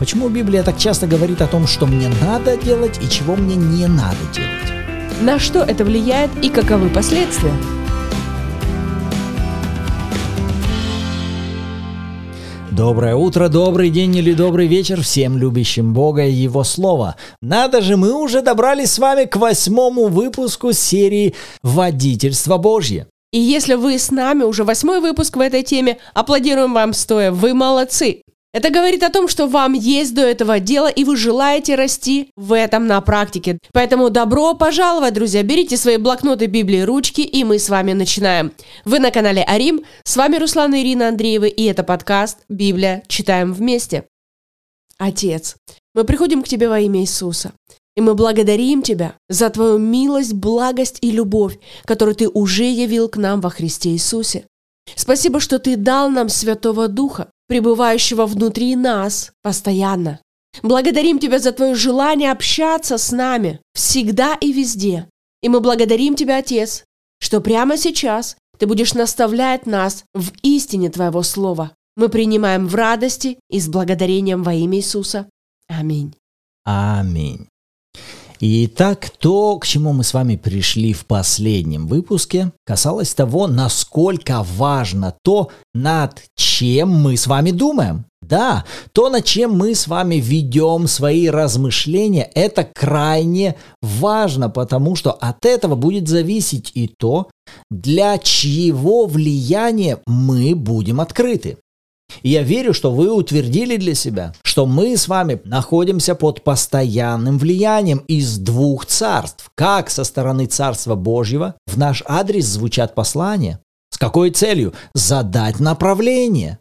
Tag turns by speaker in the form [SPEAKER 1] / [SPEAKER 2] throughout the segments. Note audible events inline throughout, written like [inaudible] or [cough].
[SPEAKER 1] Почему Библия так часто говорит о том, что мне надо делать и чего мне не надо делать?
[SPEAKER 2] На что это влияет и каковы последствия?
[SPEAKER 1] Доброе утро, добрый день или добрый вечер всем любящим Бога и Его Слово. Надо же, мы уже добрались с вами к восьмому выпуску серии «Водительство Божье».
[SPEAKER 2] И если вы с нами уже восьмой выпуск в этой теме, аплодируем вам стоя, вы молодцы. Это говорит о том, что вам есть до этого дела, и вы желаете расти в этом на практике. Поэтому добро пожаловать, друзья. Берите свои блокноты, Библии, ручки, и мы с вами начинаем. Вы на канале Арим. С вами Руслан и Ирина Андреева, и это подкаст «Библия. Читаем вместе». Отец, мы приходим к Тебе во имя Иисуса. И мы благодарим Тебя за Твою милость, благость и любовь, которую Ты уже явил к нам во Христе Иисусе. Спасибо, что Ты дал нам Святого Духа, пребывающего внутри нас постоянно. Благодарим Тебя за Твое желание общаться с нами всегда и везде. И мы благодарим Тебя, Отец, что прямо сейчас Ты будешь наставлять нас в истине Твоего Слова. Мы принимаем в радости и с благодарением во имя Иисуса. Аминь.
[SPEAKER 1] Аминь. Итак, то, к чему мы с вами пришли в последнем выпуске, касалось того, насколько важно то, над чем мы с вами думаем. Да, то, над чем мы с вами ведем свои размышления, это крайне важно, потому что от этого будет зависеть и то, для чьего влияния мы будем открыты. И я верю, что вы утвердили для себя, что мы с вами находимся под постоянным влиянием из двух царств. Как со стороны Царства Божьего в наш адрес звучат послания. С какой целью? Задать направление.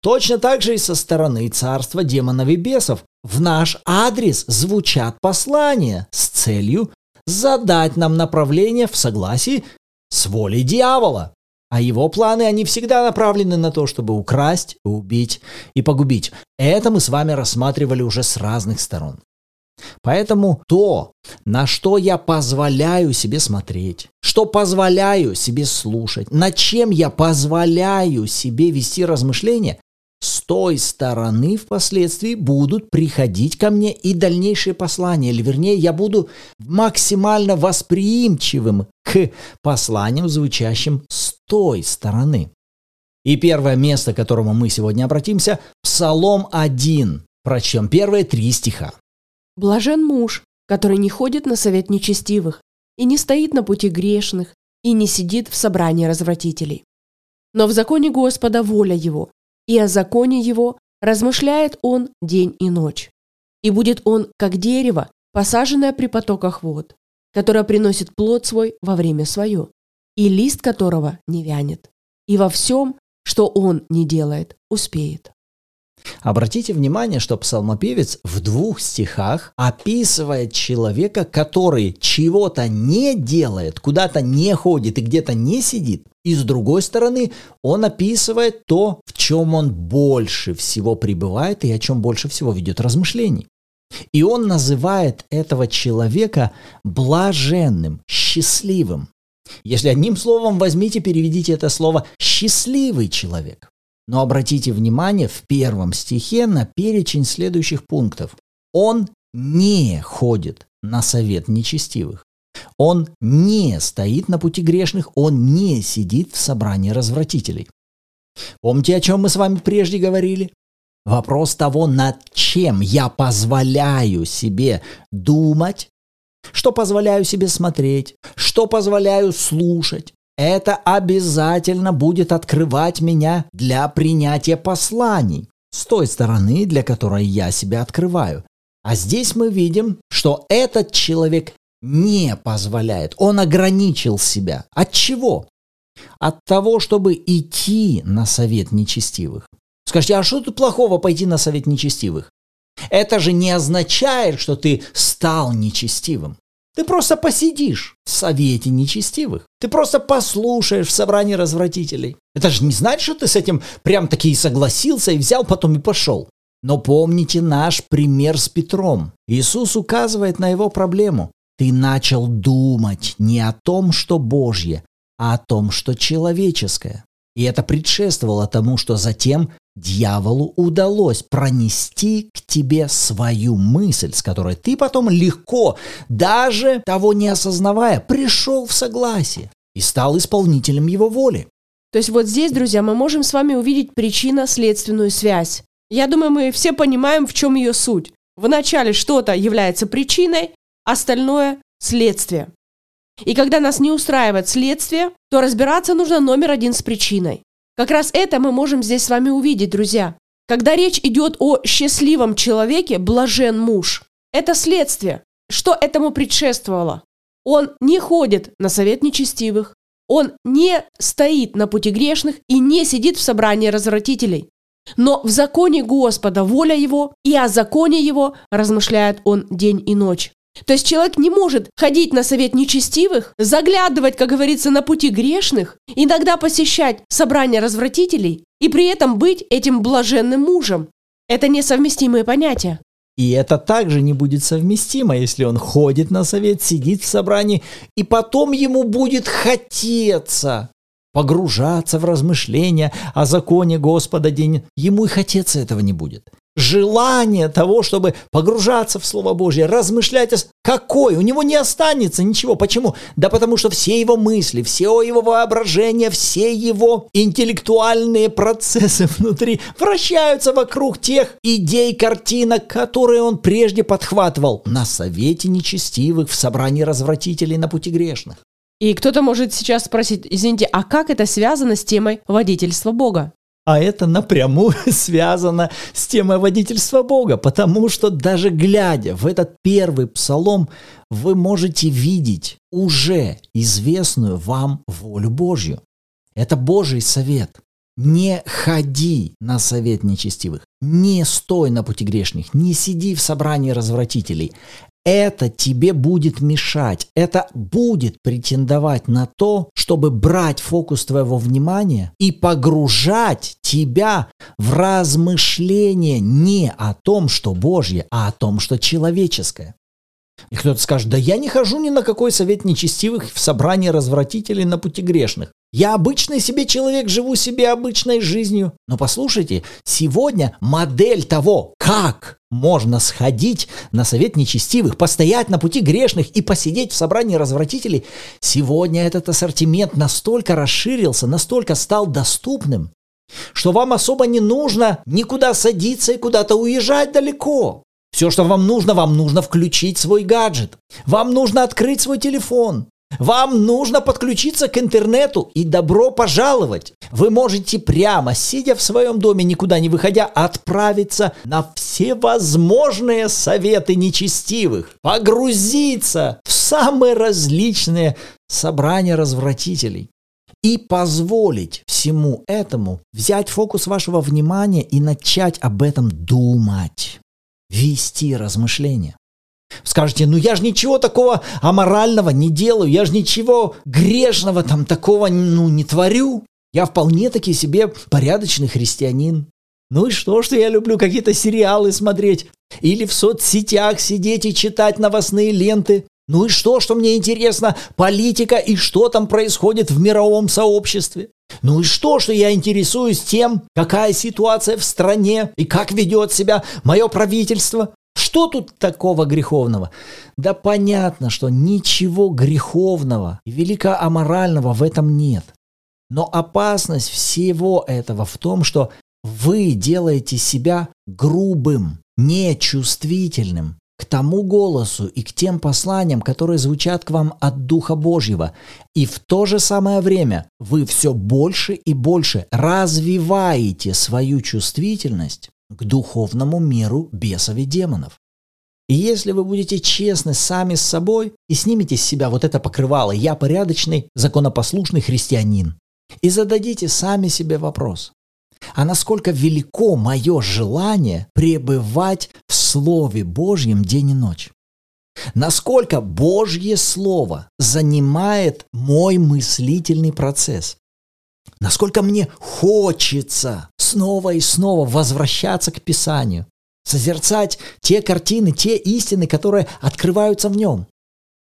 [SPEAKER 1] Точно так же и со стороны царства демонов и бесов в наш адрес звучат послания с целью задать нам направление в согласии с волей дьявола. А его планы, они всегда направлены на то, чтобы украсть, убить и погубить. Это мы с вами рассматривали уже с разных сторон. Поэтому то, на что я позволяю себе смотреть, что позволяю себе слушать, над чем я позволяю себе вести размышления, той стороны впоследствии будут приходить ко мне и дальнейшие послания, или вернее, я буду максимально восприимчивым к посланиям, звучащим с той стороны. И первое место, к которому мы сегодня обратимся, Псалом 1. Прочтем первые три стиха.
[SPEAKER 2] «Блажен муж, который не ходит на совет нечестивых, и не стоит на пути грешных, и не сидит в собрании развратителей. Но в законе Господа воля его, и о законе его размышляет он день и ночь. И будет он, как дерево, посаженное при потоках вод, которое приносит плод свой во время свое, и лист которого не вянет. И во всем, что он не делает, успеет.
[SPEAKER 1] Обратите внимание, что псалмопевец в двух стихах описывает человека, который чего-то не делает, куда-то не ходит и где-то не сидит. И с другой стороны, он описывает то, в чем он больше всего пребывает и о чем больше всего ведет размышлений. И он называет этого человека блаженным, счастливым. Если одним словом возьмите, переведите это слово «счастливый человек». Но обратите внимание в первом стихе на перечень следующих пунктов. Он не ходит на совет нечестивых. Он не стоит на пути грешных, он не сидит в собрании развратителей. Помните, о чем мы с вами прежде говорили? Вопрос того, над чем я позволяю себе думать, что позволяю себе смотреть, что позволяю слушать, это обязательно будет открывать меня для принятия посланий с той стороны, для которой я себя открываю. А здесь мы видим, что этот человек не позволяет, он ограничил себя. От чего? От того, чтобы идти на совет нечестивых. Скажите, а что тут плохого пойти на совет нечестивых? Это же не означает, что ты стал нечестивым. Ты просто посидишь в совете нечестивых. Ты просто послушаешь в собрании развратителей. Это же не значит, что ты с этим прям таки и согласился, и взял потом и пошел. Но помните наш пример с Петром. Иисус указывает на его проблему. Ты начал думать не о том, что Божье, а о том, что человеческое. И это предшествовало тому, что затем дьяволу удалось пронести к тебе свою мысль, с которой ты потом легко, даже того не осознавая, пришел в согласие и стал исполнителем его воли.
[SPEAKER 2] То есть вот здесь, друзья, мы можем с вами увидеть причинно-следственную связь. Я думаю, мы все понимаем, в чем ее суть. Вначале что-то является причиной, остальное – следствие. И когда нас не устраивает следствие, то разбираться нужно номер один с причиной. Как раз это мы можем здесь с вами увидеть, друзья. Когда речь идет о счастливом человеке, блажен муж. Это следствие. Что этому предшествовало? Он не ходит на совет нечестивых, он не стоит на пути грешных и не сидит в собрании развратителей. Но в законе Господа воля его, и о законе его размышляет он день и ночь. То есть человек не может ходить на совет нечестивых, заглядывать, как говорится, на пути грешных, иногда посещать собрания развратителей и при этом быть этим блаженным мужем. Это несовместимые понятия.
[SPEAKER 1] И это также не будет совместимо, если он ходит на совет, сидит в собрании, и потом ему будет хотеться погружаться в размышления о законе Господа день. Ему и хотеться этого не будет желание того, чтобы погружаться в Слово Божье, размышлять о... Какой? У него не останется ничего. Почему? Да потому что все его мысли, все его воображение, все его интеллектуальные процессы [laughs] внутри вращаются вокруг тех идей, картинок, которые он прежде подхватывал на совете нечестивых, в собрании развратителей на пути грешных.
[SPEAKER 2] И кто-то может сейчас спросить, извините, а как это связано с темой водительства Бога?
[SPEAKER 1] А это напрямую [laughs] связано с темой водительства Бога, потому что даже глядя в этот первый псалом, вы можете видеть уже известную вам волю Божью. Это Божий совет. Не ходи на совет нечестивых, не стой на пути грешных, не сиди в собрании развратителей это тебе будет мешать, это будет претендовать на то, чтобы брать фокус твоего внимания и погружать тебя в размышление не о том, что Божье, а о том, что человеческое. И кто-то скажет, да я не хожу ни на какой совет нечестивых в собрании развратителей на пути грешных. Я обычный себе человек, живу себе обычной жизнью. Но послушайте, сегодня модель того, как можно сходить на совет нечестивых, постоять на пути грешных и посидеть в собрании развратителей, сегодня этот ассортимент настолько расширился, настолько стал доступным, что вам особо не нужно никуда садиться и куда-то уезжать далеко. Все, что вам нужно, вам нужно включить свой гаджет. Вам нужно открыть свой телефон. Вам нужно подключиться к интернету и добро пожаловать. Вы можете прямо, сидя в своем доме, никуда не выходя, отправиться на все возможные советы нечестивых, погрузиться в самые различные собрания развратителей и позволить всему этому взять фокус вашего внимания и начать об этом думать вести размышления. Скажете, ну я же ничего такого аморального не делаю, я же ничего грешного там такого ну, не творю. Я вполне таки себе порядочный христианин. Ну и что, что я люблю какие-то сериалы смотреть? Или в соцсетях сидеть и читать новостные ленты? Ну и что, что мне интересно политика и что там происходит в мировом сообществе? Ну и что, что я интересуюсь тем, какая ситуация в стране и как ведет себя мое правительство? Что тут такого греховного? Да понятно, что ничего греховного и великоаморального в этом нет. Но опасность всего этого в том, что вы делаете себя грубым, нечувствительным, к тому голосу и к тем посланиям, которые звучат к вам от Духа Божьего. И в то же самое время вы все больше и больше развиваете свою чувствительность к духовному миру бесов и демонов. И если вы будете честны сами с собой и снимете с себя вот это покрывало «я порядочный, законопослушный христианин» и зададите сами себе вопрос, а насколько велико мое желание пребывать в Слове Божьем день и ночь. Насколько Божье Слово занимает мой мыслительный процесс. Насколько мне хочется снова и снова возвращаться к Писанию, созерцать те картины, те истины, которые открываются в нем.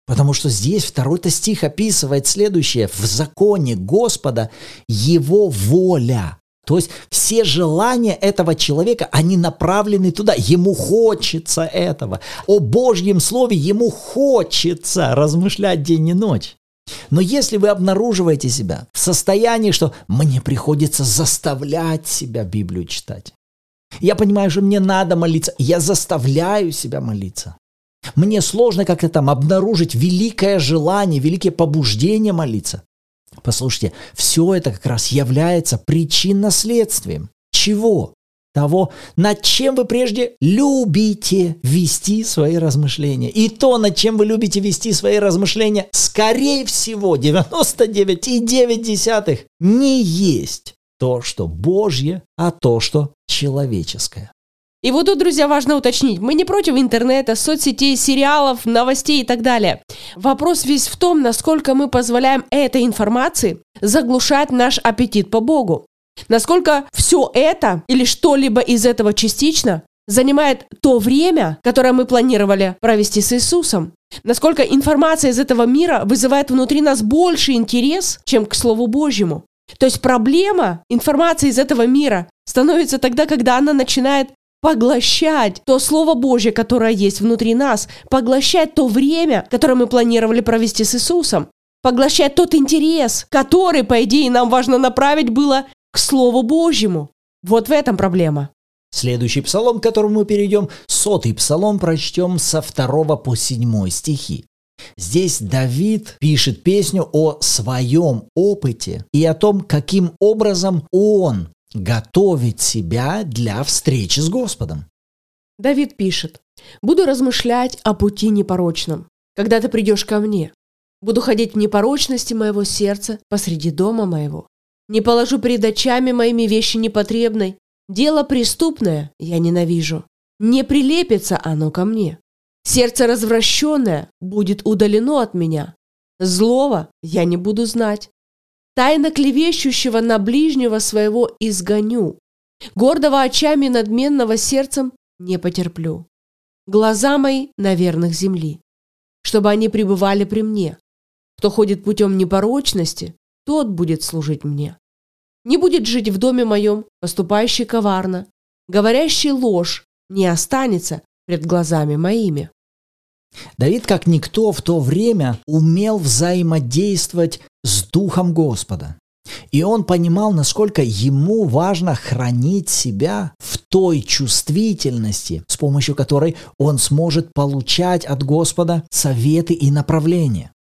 [SPEAKER 1] Потому что здесь второй-то стих описывает следующее. В законе Господа Его воля То есть все желания этого человека, они направлены туда. Ему хочется этого. О Божьем Слове ему хочется размышлять день и ночь. Но если вы обнаруживаете себя в состоянии, что мне приходится заставлять себя Библию читать, я понимаю, что мне надо молиться, я заставляю себя молиться. Мне сложно как-то там обнаружить великое желание, великие побуждения молиться. Послушайте, все это как раз является причинно-следствием. Чего? Того, над чем вы прежде любите вести свои размышления. И то, над чем вы любите вести свои размышления, скорее всего, 99,9 не есть то, что Божье, а то, что человеческое.
[SPEAKER 2] И вот тут, друзья, важно уточнить, мы не против интернета, соцсетей, сериалов, новостей и так далее. Вопрос весь в том, насколько мы позволяем этой информации заглушать наш аппетит по Богу. Насколько все это или что-либо из этого частично занимает то время, которое мы планировали провести с Иисусом. Насколько информация из этого мира вызывает внутри нас больше интерес, чем к Слову Божьему. То есть проблема информации из этого мира становится тогда, когда она начинает поглощать то Слово Божье, которое есть внутри нас, поглощать то время, которое мы планировали провести с Иисусом, поглощать тот интерес, который, по идее, нам важно направить было к Слову Божьему. Вот в этом проблема.
[SPEAKER 1] Следующий псалом, к которому мы перейдем, сотый псалом, прочтем со второго по седьмой стихи. Здесь Давид пишет песню о своем опыте и о том, каким образом он готовить себя для встречи с Господом.
[SPEAKER 2] Давид пишет, «Буду размышлять о пути непорочном, когда ты придешь ко мне. Буду ходить в непорочности моего сердца посреди дома моего. Не положу перед очами моими вещи непотребной. Дело преступное я ненавижу. Не прилепится оно ко мне. Сердце развращенное будет удалено от меня. Злого я не буду знать. Тайно клевещущего на ближнего своего изгоню. Гордого очами надменного сердцем не потерплю. Глаза мои на верных земли, чтобы они пребывали при мне. Кто ходит путем непорочности, тот будет служить мне. Не будет жить в доме моем, поступающий коварно, говорящий ложь не останется пред глазами моими.
[SPEAKER 1] Давид, как никто в то время, умел взаимодействовать с Духом Господа. И он понимал, насколько ему важно хранить себя в той чувствительности, с помощью которой он сможет получать от Господа советы и направления.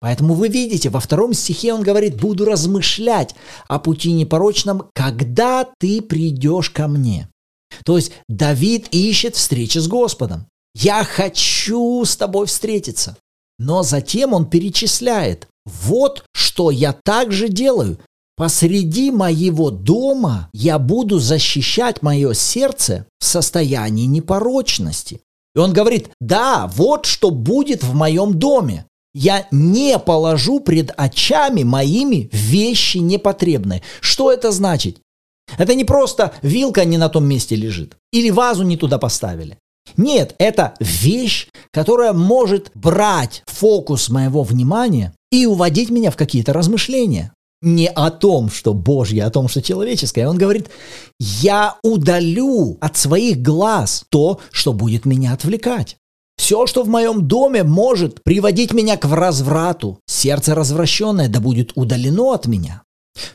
[SPEAKER 1] Поэтому вы видите, во втором стихе он говорит, буду размышлять о пути непорочном, когда ты придешь ко мне. То есть Давид ищет встречи с Господом. Я хочу с тобой встретиться. Но затем он перечисляет, вот что я также делаю. Посреди моего дома я буду защищать мое сердце в состоянии непорочности. И он говорит, да, вот что будет в моем доме. Я не положу пред очами моими вещи непотребные. Что это значит? Это не просто вилка не на том месте лежит. Или вазу не туда поставили. Нет, это вещь, которая может брать фокус моего внимания и уводить меня в какие-то размышления. Не о том, что Божье, а о том, что человеческое. Он говорит, я удалю от своих глаз то, что будет меня отвлекать. Все, что в моем доме может приводить меня к разврату, сердце развращенное, да будет удалено от меня.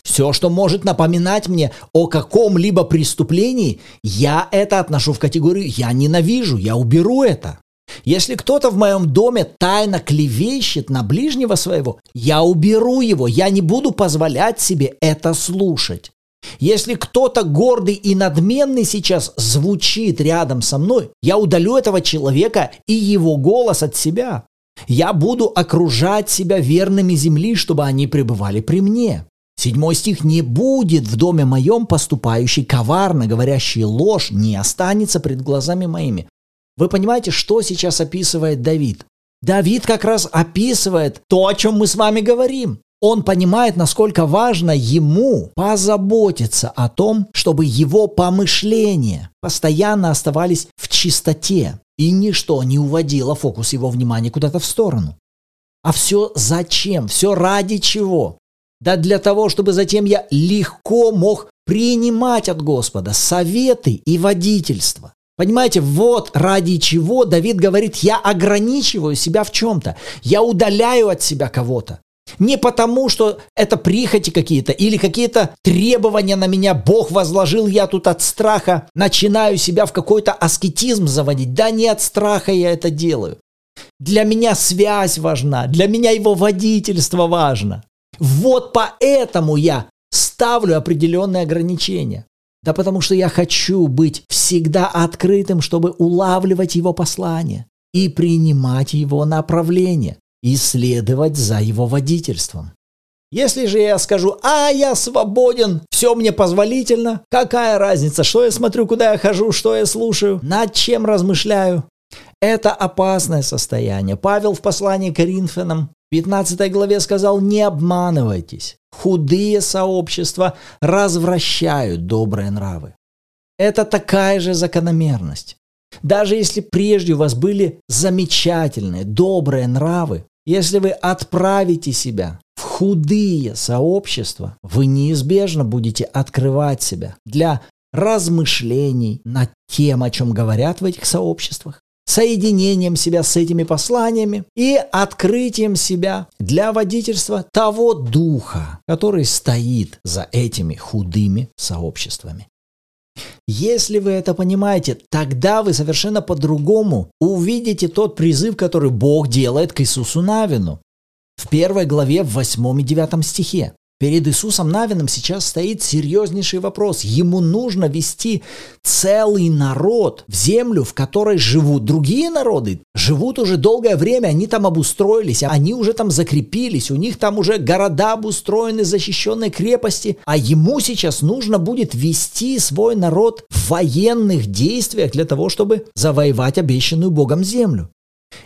[SPEAKER 1] Все, что может напоминать мне о каком-либо преступлении, я это отношу в категорию «я ненавижу», я уберу это. Если кто-то в моем доме тайно клевещет на ближнего своего, я уберу его, я не буду позволять себе это слушать. Если кто-то гордый и надменный сейчас звучит рядом со мной, я удалю этого человека и его голос от себя. Я буду окружать себя верными земли, чтобы они пребывали при мне. Седьмой стих «Не будет в доме моем поступающий коварно, говорящий ложь, не останется пред глазами моими». Вы понимаете, что сейчас описывает Давид? Давид как раз описывает то, о чем мы с вами говорим. Он понимает, насколько важно ему позаботиться о том, чтобы его помышления постоянно оставались в чистоте, и ничто не уводило фокус его внимания куда-то в сторону. А все зачем? Все ради чего? Да для того, чтобы затем я легко мог принимать от Господа советы и водительство. Понимаете, вот ради чего Давид говорит, я ограничиваю себя в чем-то, я удаляю от себя кого-то. Не потому, что это прихоти какие-то или какие-то требования на меня Бог возложил, я тут от страха начинаю себя в какой-то аскетизм заводить. Да не от страха я это делаю. Для меня связь важна, для меня его водительство важно. Вот поэтому я ставлю определенные ограничения. Да потому что я хочу быть всегда открытым, чтобы улавливать его послание и принимать его направление, и следовать за его водительством. Если же я скажу, а я свободен, все мне позволительно, какая разница, что я смотрю, куда я хожу, что я слушаю, над чем размышляю, это опасное состояние. Павел в послании к Коринфянам 15 главе сказал, не обманывайтесь. Худые сообщества развращают добрые нравы. Это такая же закономерность. Даже если прежде у вас были замечательные, добрые нравы, если вы отправите себя в худые сообщества, вы неизбежно будете открывать себя для размышлений над тем, о чем говорят в этих сообществах, соединением себя с этими посланиями и открытием себя для водительства того духа, который стоит за этими худыми сообществами. Если вы это понимаете, тогда вы совершенно по-другому увидите тот призыв, который Бог делает к Иисусу Навину. В первой главе, в 8 и 9 стихе. Перед Иисусом Навином сейчас стоит серьезнейший вопрос. Ему нужно вести целый народ в землю, в которой живут другие народы. Живут уже долгое время, они там обустроились, они уже там закрепились, у них там уже города обустроены, защищенные крепости. А ему сейчас нужно будет вести свой народ в военных действиях для того, чтобы завоевать обещанную Богом землю.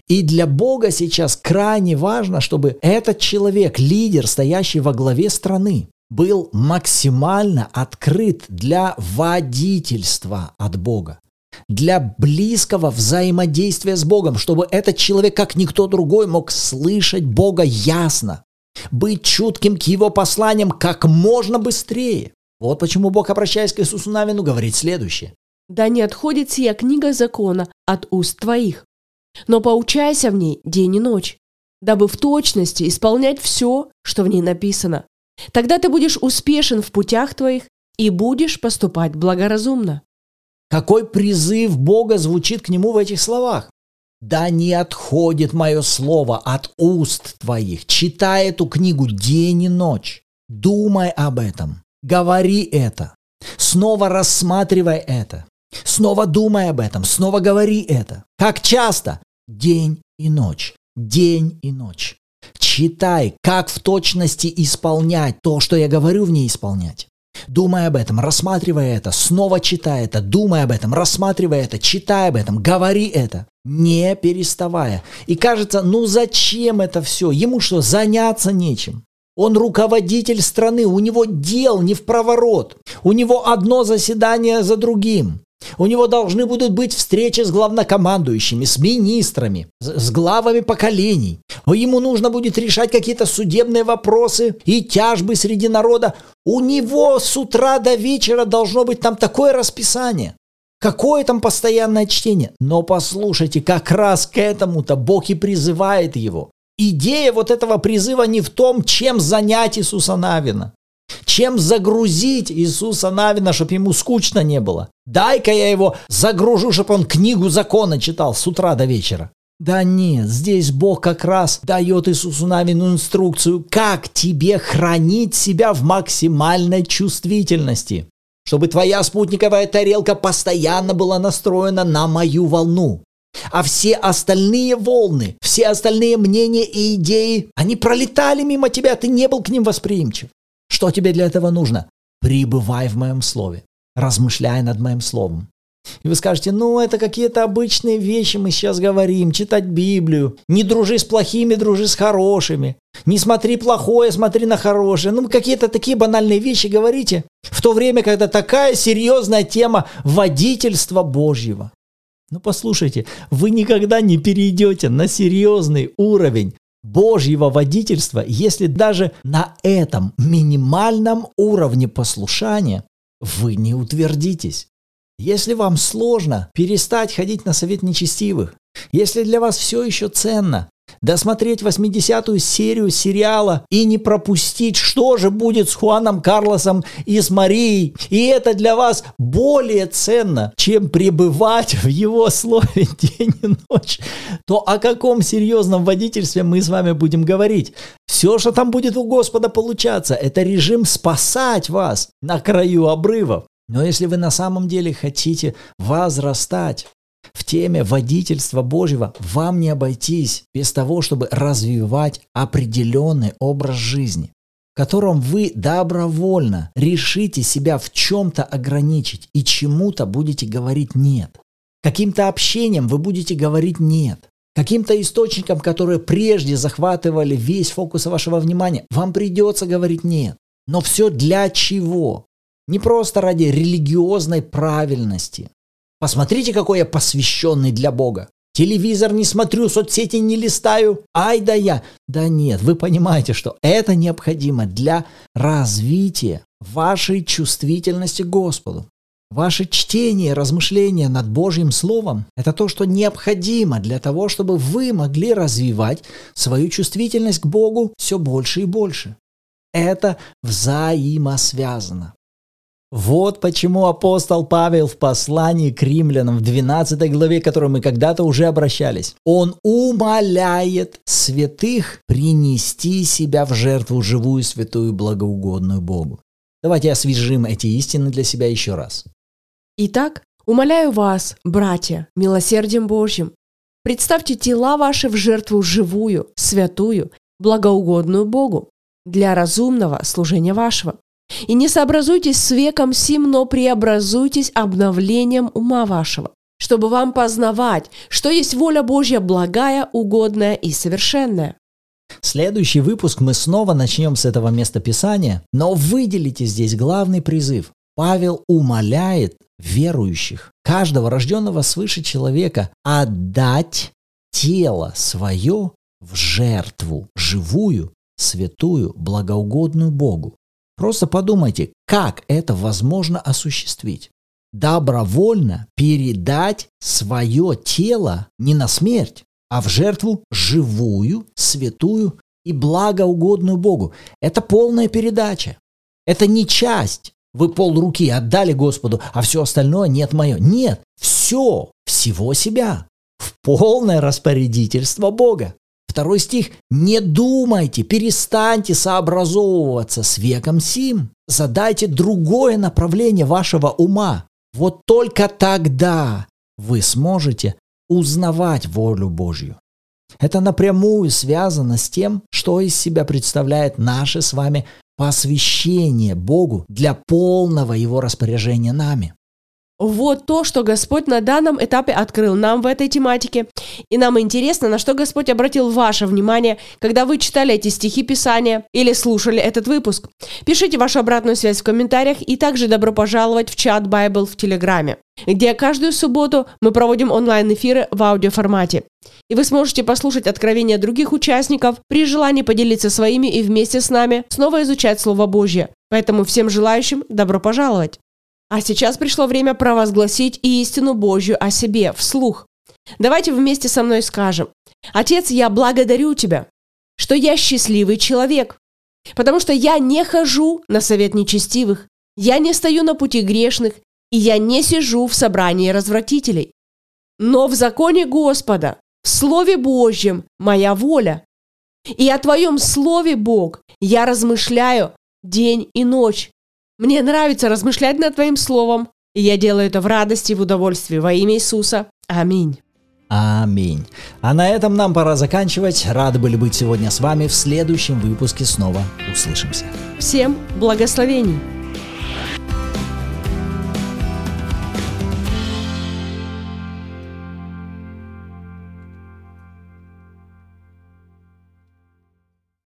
[SPEAKER 1] И для Бога сейчас крайне важно, чтобы этот человек, лидер, стоящий во главе страны, был максимально открыт для водительства от Бога, для близкого взаимодействия с Богом, чтобы этот человек, как никто другой, мог слышать Бога ясно, быть чутким к его посланиям как можно быстрее. Вот почему Бог, обращаясь к Иисусу Навину, говорит следующее.
[SPEAKER 2] «Да не отходит сия книга закона от уст твоих, но поучайся в ней день и ночь, дабы в точности исполнять все, что в ней написано. Тогда ты будешь успешен в путях твоих и будешь поступать благоразумно.
[SPEAKER 1] Какой призыв Бога звучит к нему в этих словах? Да не отходит мое слово от уст твоих. Читай эту книгу день и ночь. Думай об этом. Говори это. Снова рассматривай это. Снова думай об этом. Снова говори это. Как часто? День и ночь, день и ночь. Читай, как в точности исполнять то, что я говорю в ней исполнять. Думай об этом, рассматривай это, снова читай это, думай об этом, рассматривай это, читай об этом, говори это, не переставая. И кажется, ну зачем это все? Ему что, заняться нечем? Он руководитель страны, у него дел не в проворот. У него одно заседание за другим. У него должны будут быть встречи с главнокомандующими, с министрами, с главами поколений. Ему нужно будет решать какие-то судебные вопросы и тяжбы среди народа. У него с утра до вечера должно быть там такое расписание. Какое там постоянное чтение? Но послушайте, как раз к этому-то Бог и призывает его. Идея вот этого призыва не в том, чем занять Иисуса Навина чем загрузить Иисуса Навина, чтобы ему скучно не было. Дай-ка я его загружу, чтобы он книгу закона читал с утра до вечера. Да нет, здесь Бог как раз дает Иисусу Навину инструкцию, как тебе хранить себя в максимальной чувствительности, чтобы твоя спутниковая тарелка постоянно была настроена на мою волну. А все остальные волны, все остальные мнения и идеи, они пролетали мимо тебя, ты не был к ним восприимчив. Что тебе для этого нужно? Пребывай в моем слове, размышляй над моим словом. И вы скажете, ну это какие-то обычные вещи мы сейчас говорим, читать Библию. Не дружи с плохими, дружи с хорошими. Не смотри плохое, смотри на хорошее. Ну какие-то такие банальные вещи говорите. В то время, когда такая серьезная тема водительства Божьего. Ну послушайте, вы никогда не перейдете на серьезный уровень Божьего водительства, если даже на этом минимальном уровне послушания вы не утвердитесь. Если вам сложно перестать ходить на совет нечестивых, если для вас все еще ценно досмотреть 80-ю серию сериала и не пропустить, что же будет с Хуаном Карлосом и с Марией. И это для вас более ценно, чем пребывать в его слове [laughs] день и ночь. То о каком серьезном водительстве мы с вами будем говорить? Все, что там будет у Господа получаться, это режим спасать вас на краю обрывов. Но если вы на самом деле хотите возрастать, в теме водительства Божьего вам не обойтись без того, чтобы развивать определенный образ жизни, в котором вы добровольно решите себя в чем-то ограничить и чему-то будете говорить «нет». Каким-то общением вы будете говорить «нет». Каким-то источникам, которые прежде захватывали весь фокус вашего внимания, вам придется говорить «нет». Но все для чего? Не просто ради религиозной правильности, Посмотрите, какой я посвященный для Бога. Телевизор не смотрю, соцсети не листаю. Ай да я. Да нет, вы понимаете, что это необходимо для развития вашей чувствительности к Господу. Ваше чтение, размышление над Божьим Словом – это то, что необходимо для того, чтобы вы могли развивать свою чувствительность к Богу все больше и больше. Это взаимосвязано. Вот почему апостол Павел в послании к римлянам в 12 главе, к которой мы когда-то уже обращались, он умоляет святых принести себя в жертву живую, святую, благоугодную Богу. Давайте освежим эти истины для себя еще раз.
[SPEAKER 2] Итак, умоляю вас, братья, милосердием Божьим, представьте тела ваши в жертву живую, святую, благоугодную Богу для разумного служения вашего. И не сообразуйтесь с веком сим, но преобразуйтесь обновлением ума вашего, чтобы вам познавать, что есть воля Божья благая, угодная и совершенная.
[SPEAKER 1] Следующий выпуск мы снова начнем с этого места Писания, но выделите здесь главный призыв. Павел умоляет верующих, каждого рожденного свыше человека, отдать тело свое в жертву, живую, святую, благоугодную Богу. Просто подумайте, как это возможно осуществить. Добровольно передать свое тело не на смерть, а в жертву живую, святую и благоугодную Богу. Это полная передача. Это не часть. Вы пол руки отдали Господу, а все остальное нет мое. Нет, все, всего себя. В полное распорядительство Бога. Второй стих. «Не думайте, перестаньте сообразовываться с веком сим. Задайте другое направление вашего ума. Вот только тогда вы сможете узнавать волю Божью. Это напрямую связано с тем, что из себя представляет наше с вами посвящение Богу для полного Его распоряжения нами.
[SPEAKER 2] Вот то, что Господь на данном этапе открыл нам в этой тематике. И нам интересно, на что Господь обратил ваше внимание, когда вы читали эти стихи Писания или слушали этот выпуск. Пишите вашу обратную связь в комментариях и также добро пожаловать в чат Bible в Телеграме, где каждую субботу мы проводим онлайн-эфиры в аудиоформате. И вы сможете послушать откровения других участников, при желании поделиться своими и вместе с нами снова изучать Слово Божье. Поэтому всем желающим добро пожаловать! А сейчас пришло время провозгласить истину Божью о себе вслух. Давайте вместе со мной скажем. Отец, я благодарю Тебя, что я счастливый человек, потому что я не хожу на совет нечестивых, я не стою на пути грешных, и я не сижу в собрании развратителей. Но в законе Господа, в Слове Божьем моя воля. И о Твоем Слове, Бог, я размышляю день и ночь, мне нравится размышлять над Твоим Словом, и я делаю это в радости и в удовольствии во имя Иисуса. Аминь.
[SPEAKER 1] Аминь. А на этом нам пора заканчивать. Рады были быть сегодня с вами. В следующем выпуске снова услышимся.
[SPEAKER 2] Всем благословений.